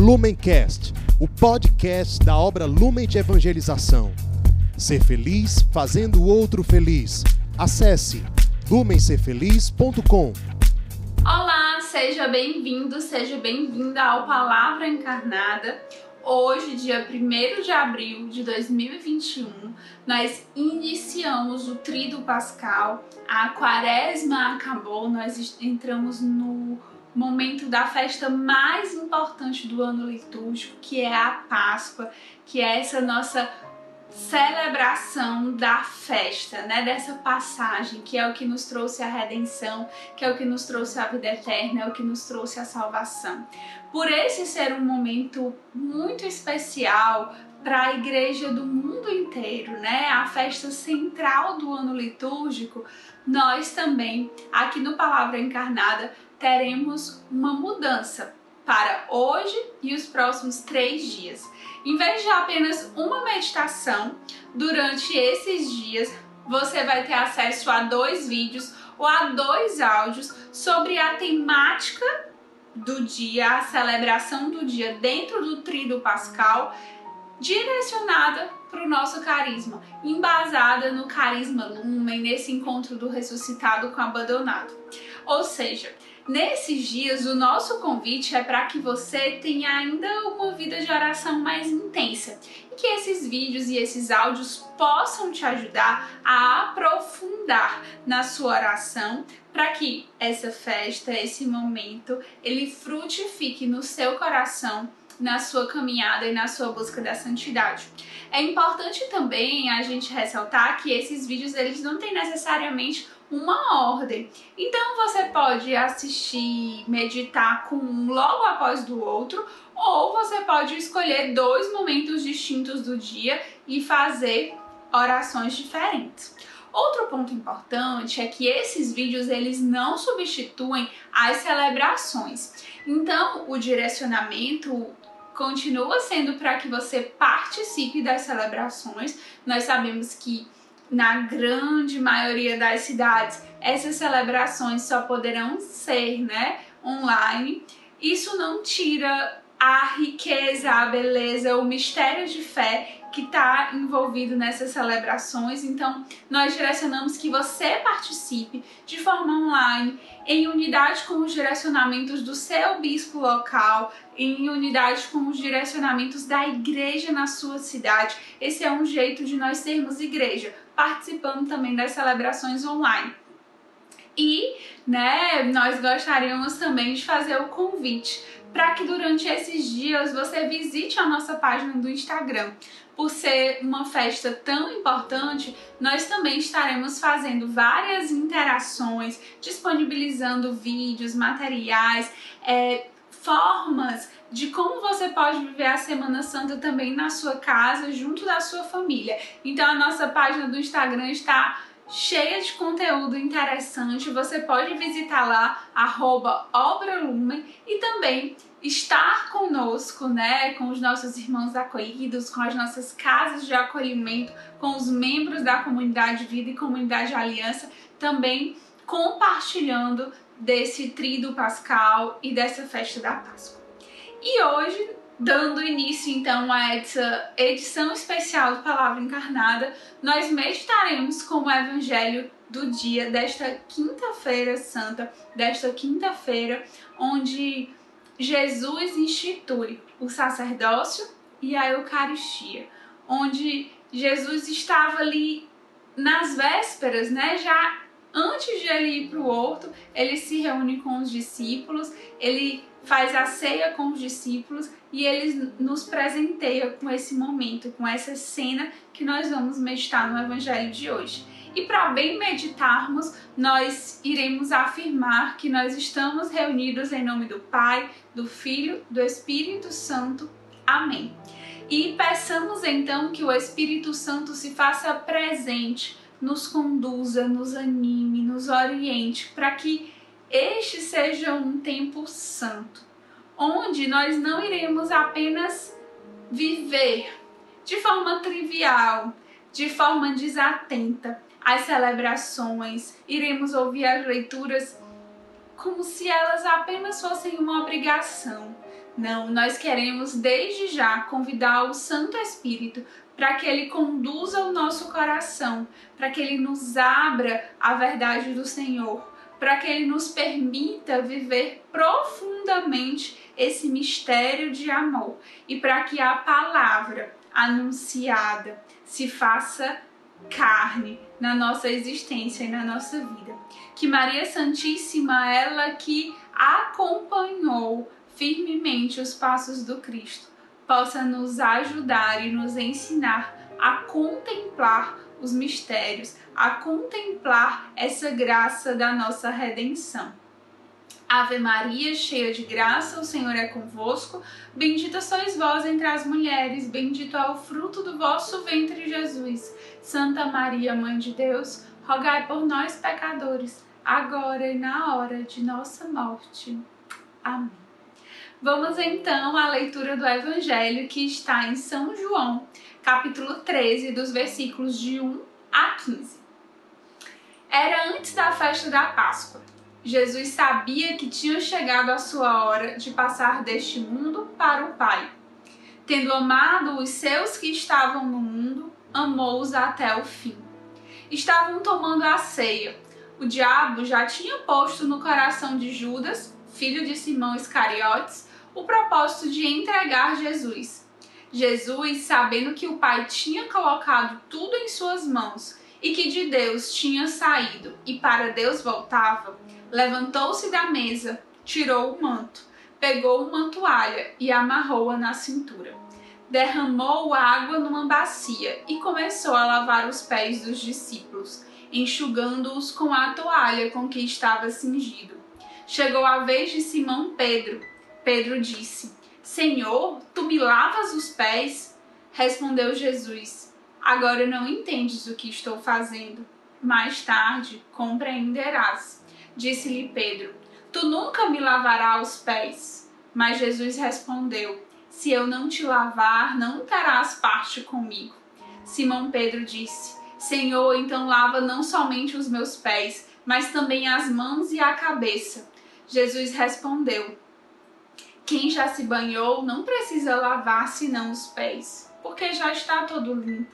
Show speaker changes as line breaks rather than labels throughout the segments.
Lumencast, o podcast da obra Lumen de Evangelização. Ser feliz fazendo o outro feliz. Acesse lumencerfeliz.com.
Olá, seja bem-vindo, seja bem-vinda ao Palavra Encarnada. Hoje, dia 1 de abril de 2021, nós iniciamos o Tríduo Pascal, a quaresma acabou, nós entramos no momento da festa mais importante do ano litúrgico, que é a Páscoa, que é essa nossa celebração da festa, né, dessa passagem, que é o que nos trouxe a redenção, que é o que nos trouxe a vida eterna, é o que nos trouxe a salvação. Por esse ser um momento muito especial para a igreja do mundo inteiro, né, a festa central do ano litúrgico, nós também, aqui no Palavra Encarnada, teremos uma mudança para hoje e os próximos três dias. Em vez de apenas uma meditação durante esses dias, você vai ter acesso a dois vídeos ou a dois áudios sobre a temática do dia, a celebração do dia dentro do Tríduo Pascal, direcionada para o nosso carisma, embasada no carisma Lumen, nesse encontro do ressuscitado com o abandonado. Ou seja, Nesses dias, o nosso convite é para que você tenha ainda uma vida de oração mais intensa e que esses vídeos e esses áudios possam te ajudar a aprofundar na sua oração para que essa festa, esse momento, ele frutifique no seu coração na sua caminhada e na sua busca da santidade. É importante também a gente ressaltar que esses vídeos eles não têm necessariamente uma ordem. Então você pode assistir, meditar com um logo após do outro, ou você pode escolher dois momentos distintos do dia e fazer orações diferentes. Outro ponto importante é que esses vídeos eles não substituem as celebrações. Então, o direcionamento continua sendo para que você participe das celebrações. Nós sabemos que na grande maioria das cidades, essas celebrações só poderão ser né, online. Isso não tira a riqueza, a beleza, o mistério de fé que está envolvido nessas celebrações. Então, nós direcionamos que você participe de forma online, em unidade com os direcionamentos do seu bispo local, em unidade com os direcionamentos da igreja na sua cidade. Esse é um jeito de nós sermos igreja, participando também das celebrações online. E, né, nós gostaríamos também de fazer o convite para que durante esses dias você visite a nossa página do Instagram. Por ser uma festa tão importante, nós também estaremos fazendo várias interações, disponibilizando vídeos, materiais, é, formas de como você pode viver a Semana Santa também na sua casa, junto da sua família. Então a nossa página do Instagram está cheia de conteúdo interessante. Você pode visitar lá, obralumen, e também estar conosco, né, com os nossos irmãos acolhidos, com as nossas casas de acolhimento, com os membros da comunidade Vida e comunidade Aliança, também compartilhando desse trido pascal e dessa festa da Páscoa. E hoje Dando início então a essa edição especial do Palavra Encarnada, nós meditaremos com o Evangelho do dia desta quinta-feira santa, desta quinta-feira, onde Jesus institui o sacerdócio e a Eucaristia, onde Jesus estava ali nas vésperas, né, já antes de ele ir para o horto, ele se reúne com os discípulos, ele faz a ceia com os discípulos e ele nos presenteia com esse momento, com essa cena que nós vamos meditar no Evangelho de hoje. E para bem meditarmos, nós iremos afirmar que nós estamos reunidos em nome do Pai, do Filho, do Espírito Santo. Amém. E peçamos então que o Espírito Santo se faça presente, nos conduza, nos anime, nos oriente, para que este seja um tempo santo, onde nós não iremos apenas viver de forma trivial, de forma desatenta as celebrações, iremos ouvir as leituras como se elas apenas fossem uma obrigação. Não, nós queremos desde já convidar o Santo Espírito para que ele conduza o nosso coração, para que ele nos abra a verdade do Senhor, para que ele nos permita viver profundamente esse mistério de amor e para que a palavra anunciada se faça carne na nossa existência e na nossa vida. Que Maria Santíssima, ela que acompanhou firmemente os passos do Cristo, possa nos ajudar e nos ensinar a contemplar os mistérios, a contemplar essa graça da nossa redenção. Ave Maria, cheia de graça, o Senhor é convosco. Bendita sois vós entre as mulheres, bendito é o fruto do vosso ventre, Jesus. Santa Maria, Mãe de Deus, rogai por nós, pecadores, agora e na hora de nossa morte. Amém. Vamos então à leitura do Evangelho que está em São João, capítulo 13, dos versículos de 1 a 15. Era antes da festa da Páscoa. Jesus sabia que tinha chegado a sua hora de passar deste mundo para o Pai. Tendo amado os seus que estavam no mundo, amou-os até o fim. Estavam tomando a ceia. O diabo já tinha posto no coração de Judas, filho de Simão Iscariotes, o propósito de entregar Jesus. Jesus, sabendo que o Pai tinha colocado tudo em suas mãos e que de Deus tinha saído e para Deus voltava, levantou-se da mesa, tirou o manto, pegou uma toalha e amarrou-a na cintura. Derramou água numa bacia e começou a lavar os pés dos discípulos, enxugando-os com a toalha com que estava cingido. Chegou a vez de Simão Pedro Pedro disse: Senhor, tu me lavas os pés? Respondeu Jesus: Agora não entendes o que estou fazendo. Mais tarde compreenderás. Disse-lhe Pedro: Tu nunca me lavarás os pés. Mas Jesus respondeu: Se eu não te lavar, não terás parte comigo. Simão Pedro disse: Senhor, então lava não somente os meus pés, mas também as mãos e a cabeça. Jesus respondeu: quem já se banhou não precisa lavar senão os pés, porque já está todo limpo.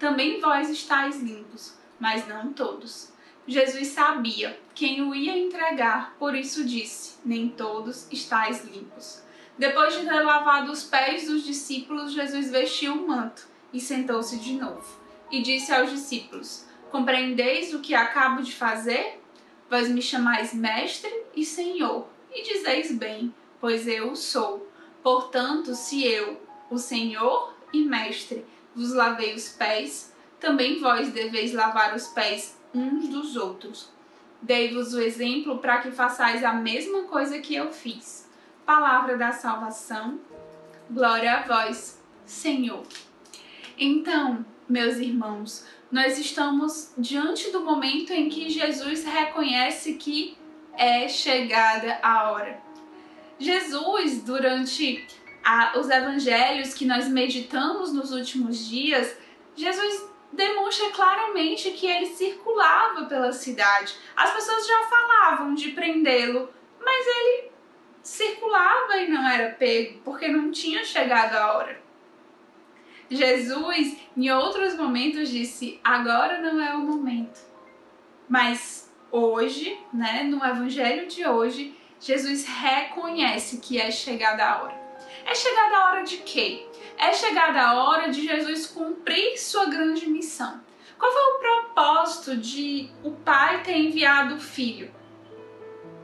Também vós estáis limpos, mas não todos. Jesus sabia quem o ia entregar, por isso disse: Nem todos estáis limpos. Depois de ter lavado os pés dos discípulos, Jesus vestiu o manto e sentou-se de novo. E disse aos discípulos: Compreendeis o que acabo de fazer? Vós me chamais mestre e senhor, e dizeis bem pois eu sou. Portanto, se eu, o Senhor e Mestre, vos lavei os pés, também vós deveis lavar os pés uns dos outros. Dei-vos o exemplo para que façais a mesma coisa que eu fiz. Palavra da salvação. Glória a vós, Senhor. Então, meus irmãos, nós estamos diante do momento em que Jesus reconhece que é chegada a hora. Jesus, durante a, os evangelhos que nós meditamos nos últimos dias, Jesus demonstra claramente que ele circulava pela cidade. As pessoas já falavam de prendê-lo, mas ele circulava e não era pego, porque não tinha chegado a hora. Jesus, em outros momentos, disse: agora não é o momento. Mas hoje, né, no evangelho de hoje, Jesus reconhece que é chegada a hora. É chegada a hora de quê? É chegada a hora de Jesus cumprir sua grande missão. Qual foi o propósito de o Pai ter enviado o Filho?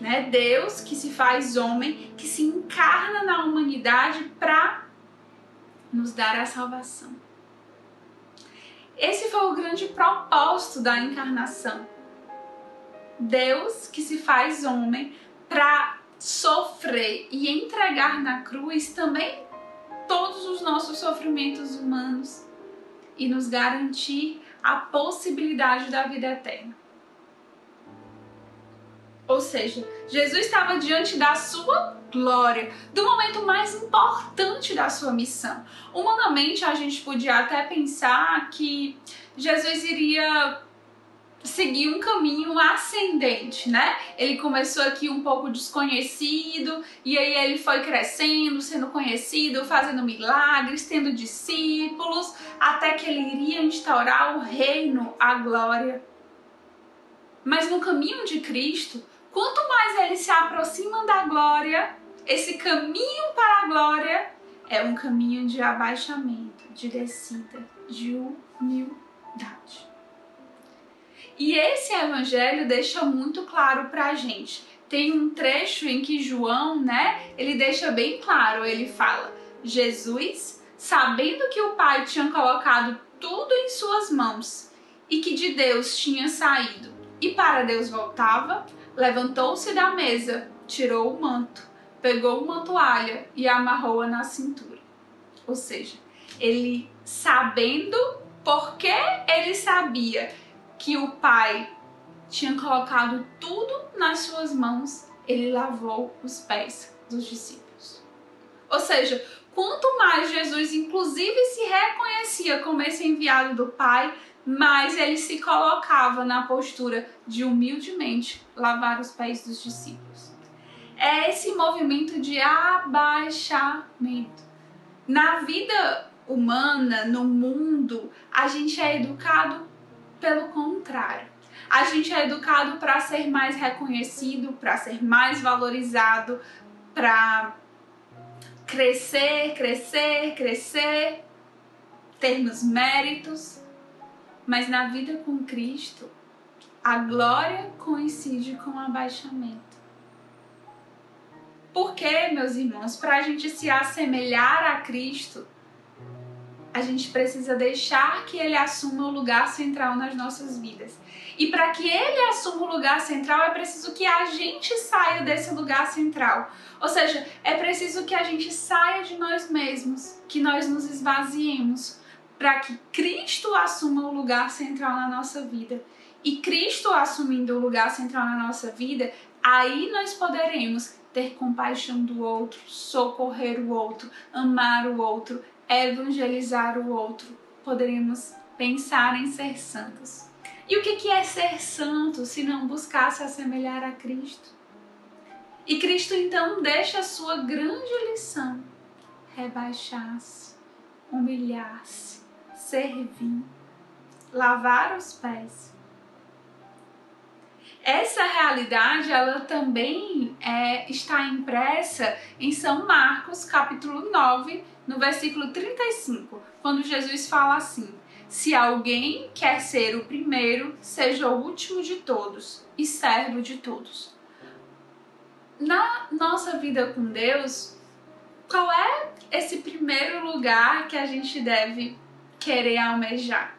Né? Deus que se faz homem, que se encarna na humanidade para nos dar a salvação. Esse foi o grande propósito da encarnação. Deus que se faz homem para sofrer e entregar na cruz também todos os nossos sofrimentos humanos e nos garantir a possibilidade da vida eterna. Ou seja, Jesus estava diante da sua glória, do momento mais importante da sua missão. Humanamente, a gente podia até pensar que Jesus iria seguir um caminho ascendente, né? Ele começou aqui um pouco desconhecido e aí ele foi crescendo, sendo conhecido, fazendo milagres, tendo discípulos, até que ele iria instaurar o reino, a glória. Mas no caminho de Cristo, quanto mais ele se aproxima da glória, esse caminho para a glória é um caminho de abaixamento, de descida, de humildade. E esse evangelho deixa muito claro pra gente. Tem um trecho em que João, né, ele deixa bem claro, ele fala: Jesus, sabendo que o Pai tinha colocado tudo em suas mãos e que de Deus tinha saído e para Deus voltava, levantou-se da mesa, tirou o manto, pegou uma toalha e amarrou-a na cintura. Ou seja, ele sabendo porque ele sabia que o pai tinha colocado tudo nas suas mãos, ele lavou os pés dos discípulos. Ou seja, quanto mais Jesus, inclusive, se reconhecia como esse enviado do Pai, mais ele se colocava na postura de humildemente lavar os pés dos discípulos. É esse movimento de abaixamento. Na vida humana, no mundo, a gente é educado pelo contrário, a gente é educado para ser mais reconhecido, para ser mais valorizado, para crescer, crescer, crescer, termos méritos. Mas na vida com Cristo, a glória coincide com o abaixamento. Por quê, meus irmãos? Para a gente se assemelhar a Cristo, a gente precisa deixar que ele assuma o lugar central nas nossas vidas. E para que ele assuma o lugar central, é preciso que a gente saia desse lugar central. Ou seja, é preciso que a gente saia de nós mesmos, que nós nos esvaziemos, para que Cristo assuma o lugar central na nossa vida. E Cristo assumindo o lugar central na nossa vida, aí nós poderemos ter compaixão do outro, socorrer o outro, amar o outro, evangelizar o outro, poderíamos pensar em ser santos. E o que é ser santo se não buscar se assemelhar a Cristo? E Cristo então deixa a sua grande lição: rebaixar-se, humilhar-se, servir, lavar os pés. Essa realidade ela também é, está impressa em São Marcos, capítulo 9, no versículo 35, quando Jesus fala assim: Se alguém quer ser o primeiro, seja o último de todos e servo de todos. Na nossa vida com Deus, qual é esse primeiro lugar que a gente deve querer almejar?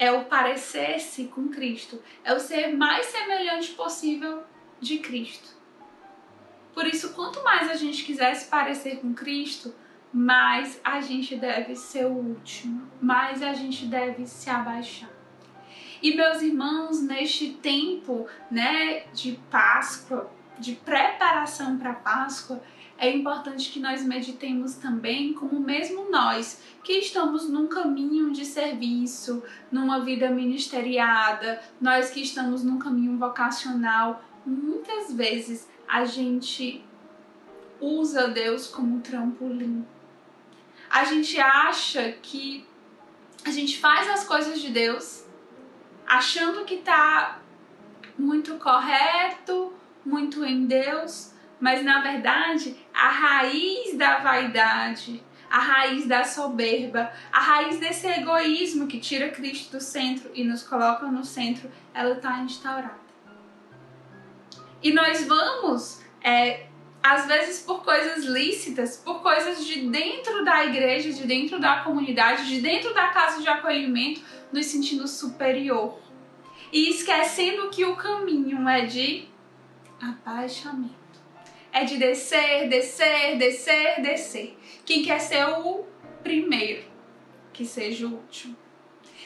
É o parecer-se com Cristo, é o ser mais semelhante possível de Cristo. Por isso, quanto mais a gente quiser se parecer com Cristo, mais a gente deve ser o último, mais a gente deve se abaixar. E meus irmãos, neste tempo, né, de Páscoa, de preparação para Páscoa, é importante que nós meditemos também como mesmo nós, que estamos num caminho de serviço, numa vida ministeriada, nós que estamos num caminho vocacional, muitas vezes a gente usa Deus como trampolim. A gente acha que a gente faz as coisas de Deus achando que tá muito correto, muito em Deus, mas na verdade a raiz da vaidade, a raiz da soberba, a raiz desse egoísmo que tira Cristo do centro e nos coloca no centro, ela está instaurada. E nós vamos é, às vezes por coisas lícitas, por coisas de dentro da igreja, de dentro da comunidade, de dentro da casa de acolhimento, nos sentindo superior. E esquecendo que o caminho é de abaixamento. É de descer, descer, descer, descer. Quem quer ser o primeiro, que seja o último.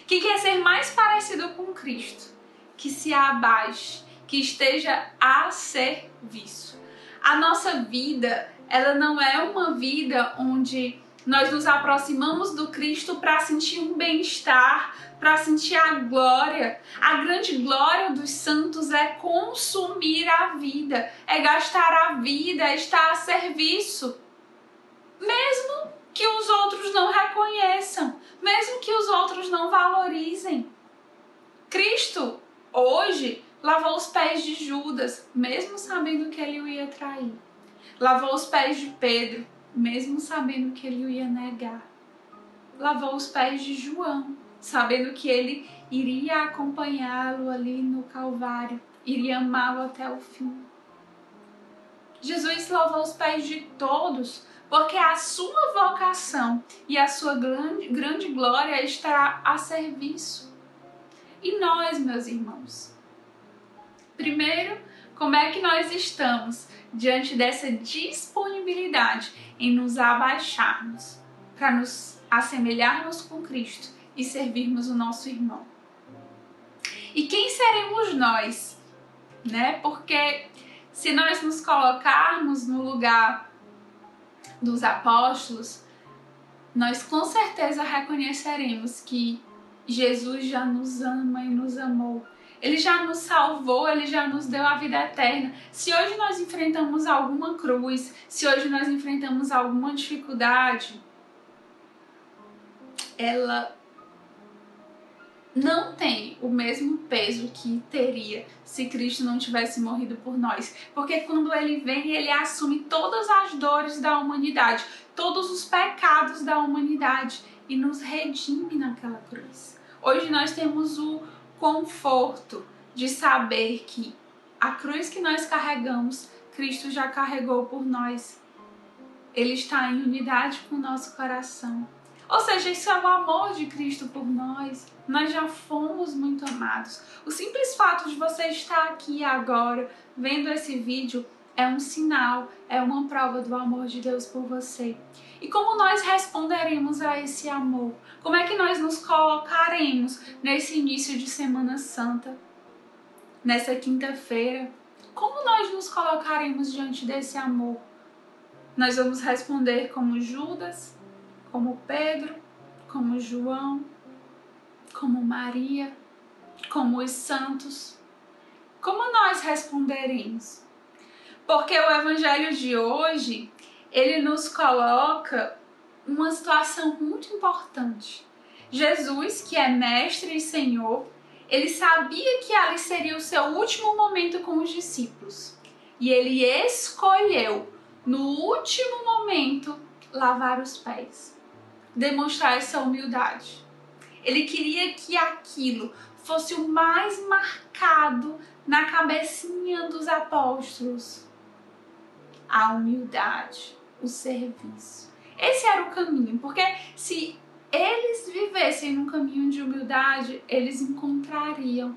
Quem quer ser mais parecido com Cristo, que se abaixe, que esteja a serviço a nossa vida, ela não é uma vida onde Nós nos aproximamos do Cristo para sentir um bem-estar, para sentir a glória. A grande glória dos santos é consumir a vida, é gastar a vida, é estar a serviço. Mesmo que os outros não reconheçam, mesmo que os outros não valorizem. Cristo, hoje, lavou os pés de Judas, mesmo sabendo que ele o ia trair. Lavou os pés de Pedro, mesmo sabendo que ele o ia negar. Lavou os pés de João, sabendo que ele iria acompanhá-lo ali no Calvário, iria amá-lo até o fim. Jesus lavou os pés de todos, porque a sua vocação e a sua grande, grande glória estará a serviço. E nós, meus irmãos? Primeiro, como é que nós estamos diante dessa disponibilidade em nos abaixarmos para nos assemelharmos com Cristo e servirmos o nosso irmão? E quem seremos nós? Né? Porque se nós nos colocarmos no lugar dos apóstolos, nós com certeza reconheceremos que Jesus já nos ama e nos amou ele já nos salvou, ele já nos deu a vida eterna. Se hoje nós enfrentamos alguma cruz, se hoje nós enfrentamos alguma dificuldade, ela não tem o mesmo peso que teria se Cristo não tivesse morrido por nós. Porque quando ele vem, ele assume todas as dores da humanidade, todos os pecados da humanidade e nos redime naquela cruz. Hoje nós temos o conforto de saber que a cruz que nós carregamos, Cristo já carregou por nós. Ele está em unidade com o nosso coração. Ou seja, isso é o amor de Cristo por nós. Nós já fomos muito amados. O simples fato de você estar aqui agora, vendo esse vídeo, é um sinal, é uma prova do amor de Deus por você. E como nós responderemos a esse amor? Como é que nós nos colocaremos nesse início de Semana Santa, nessa quinta-feira? Como nós nos colocaremos diante desse amor? Nós vamos responder como Judas, como Pedro, como João, como Maria, como os santos. Como nós responderemos? Porque o evangelho de hoje, ele nos coloca uma situação muito importante. Jesus, que é mestre e senhor, ele sabia que ali seria o seu último momento com os discípulos. E ele escolheu, no último momento, lavar os pés, demonstrar essa humildade. Ele queria que aquilo fosse o mais marcado na cabecinha dos apóstolos a humildade, o serviço. Esse era o caminho, porque se eles vivessem num caminho de humildade, eles encontrariam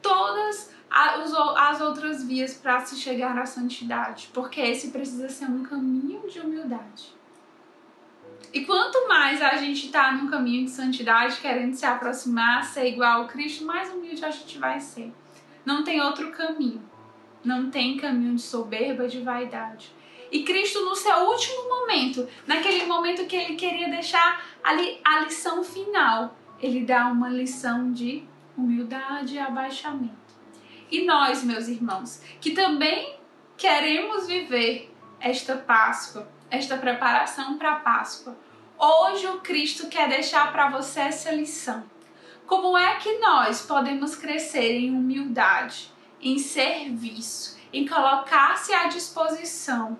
todas as outras vias para se chegar à santidade, porque esse precisa ser um caminho de humildade. E quanto mais a gente está num caminho de santidade, querendo se aproximar, ser igual ao Cristo, mais humilde a gente vai ser. Não tem outro caminho não tem caminho de soberba, de vaidade. E Cristo, no seu último momento, naquele momento que ele queria deixar ali a lição final, ele dá uma lição de humildade e abaixamento. E nós, meus irmãos, que também queremos viver esta Páscoa, esta preparação para a Páscoa, hoje o Cristo quer deixar para você essa lição. Como é que nós podemos crescer em humildade? em serviço, em colocar-se à disposição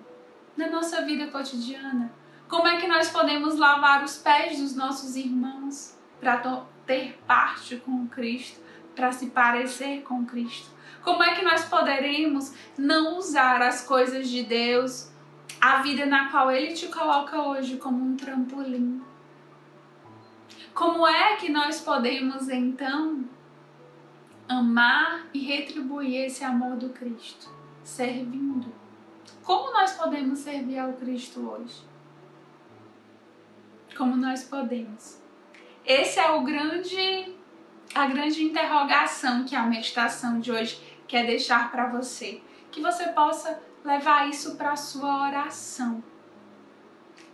na nossa vida cotidiana. Como é que nós podemos lavar os pés dos nossos irmãos para ter parte com Cristo, para se parecer com Cristo? Como é que nós poderemos não usar as coisas de Deus, a vida na qual Ele te coloca hoje, como um trampolim? Como é que nós podemos então amar e retribuir esse amor do Cristo, servindo. Como nós podemos servir ao Cristo hoje? Como nós podemos? Esse é o grande a grande interrogação que a meditação de hoje quer deixar para você, que você possa levar isso para sua oração.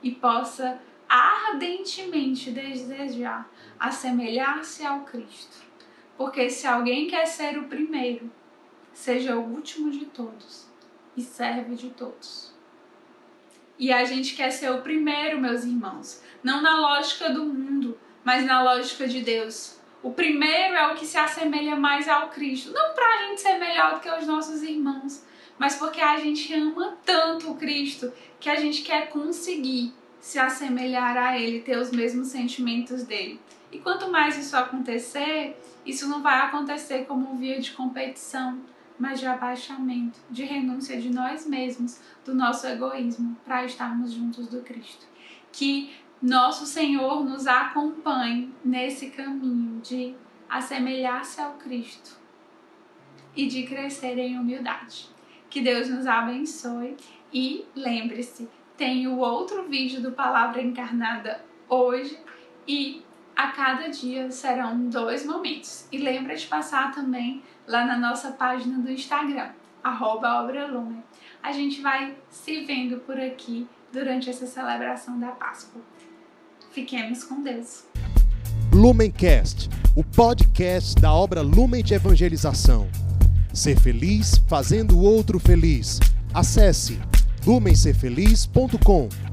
e possa ardentemente desejar assemelhar-se ao Cristo. Porque se alguém quer ser o primeiro, seja o último de todos e serve de todos. E a gente quer ser o primeiro, meus irmãos, não na lógica do mundo, mas na lógica de Deus. O primeiro é o que se assemelha mais ao Cristo. Não para a gente ser melhor do que os nossos irmãos, mas porque a gente ama tanto o Cristo que a gente quer conseguir se assemelhar a Ele, ter os mesmos sentimentos dele. E quanto mais isso acontecer, isso não vai acontecer como via de competição, mas de abaixamento, de renúncia de nós mesmos, do nosso egoísmo, para estarmos juntos do Cristo. Que nosso Senhor nos acompanhe nesse caminho de assemelhar-se ao Cristo e de crescer em humildade. Que Deus nos abençoe e lembre-se, tem o outro vídeo do Palavra Encarnada hoje e a cada dia serão dois momentos. E lembra de passar também lá na nossa página do Instagram, arroba A gente vai se vendo por aqui durante essa celebração da Páscoa. Fiquemos com Deus.
Lumencast, o podcast da obra Lumen de Evangelização. Ser feliz fazendo o outro feliz. Acesse lumencerfeliz.com.